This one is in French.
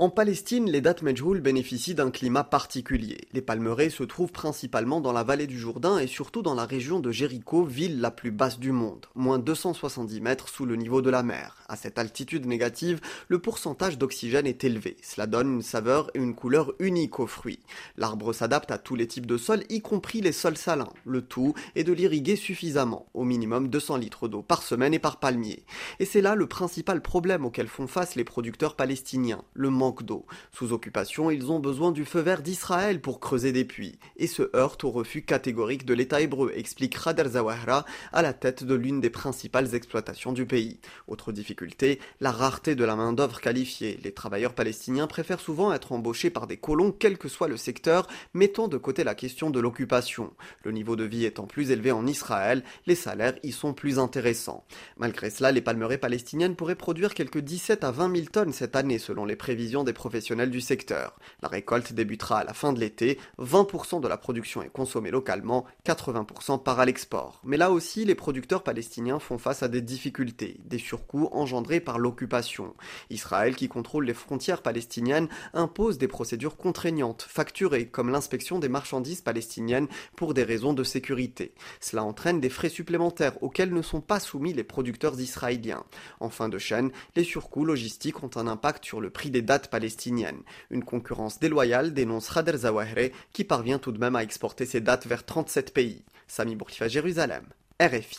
En Palestine, les dates Medjoul bénéficient d'un climat particulier. Les palmeraies se trouvent principalement dans la vallée du Jourdain et surtout dans la région de Jéricho, ville la plus basse du monde, moins 270 mètres sous le niveau de la mer. À cette altitude négative, le pourcentage d'oxygène est élevé. Cela donne une saveur et une couleur unique aux fruits. L'arbre s'adapte à tous les types de sols, y compris les sols salins. Le tout est de l'irriguer suffisamment, au minimum 200 litres d'eau par semaine et par palmier. Et c'est là le principal problème auquel font face les producteurs palestiniens, d'eau. Sous occupation, ils ont besoin du feu vert d'Israël pour creuser des puits, et se heurtent au refus catégorique de l'État hébreu, explique Khader Zawahra, à la tête de l'une des principales exploitations du pays. Autre difficulté, la rareté de la main-d'œuvre qualifiée. Les travailleurs palestiniens préfèrent souvent être embauchés par des colons, quel que soit le secteur, mettant de côté la question de l'occupation. Le niveau de vie étant plus élevé en Israël, les salaires y sont plus intéressants. Malgré cela, les palmeraies palestiniennes pourraient produire quelques 17 à 20 000 tonnes cette année, selon les prévisions des professionnels du secteur. La récolte débutera à la fin de l'été, 20% de la production est consommée localement, 80% part à l'export. Mais là aussi, les producteurs palestiniens font face à des difficultés, des surcoûts engendrés par l'occupation. Israël, qui contrôle les frontières palestiniennes, impose des procédures contraignantes, facturées, comme l'inspection des marchandises palestiniennes pour des raisons de sécurité. Cela entraîne des frais supplémentaires auxquels ne sont pas soumis les producteurs israéliens. En fin de chaîne, les surcoûts logistiques ont un impact sur le prix des dates palestinienne. Une concurrence déloyale dénonce Khader Zawahre qui parvient tout de même à exporter ses dates vers 37 pays. Sami Bourkifa, Jérusalem. RFI.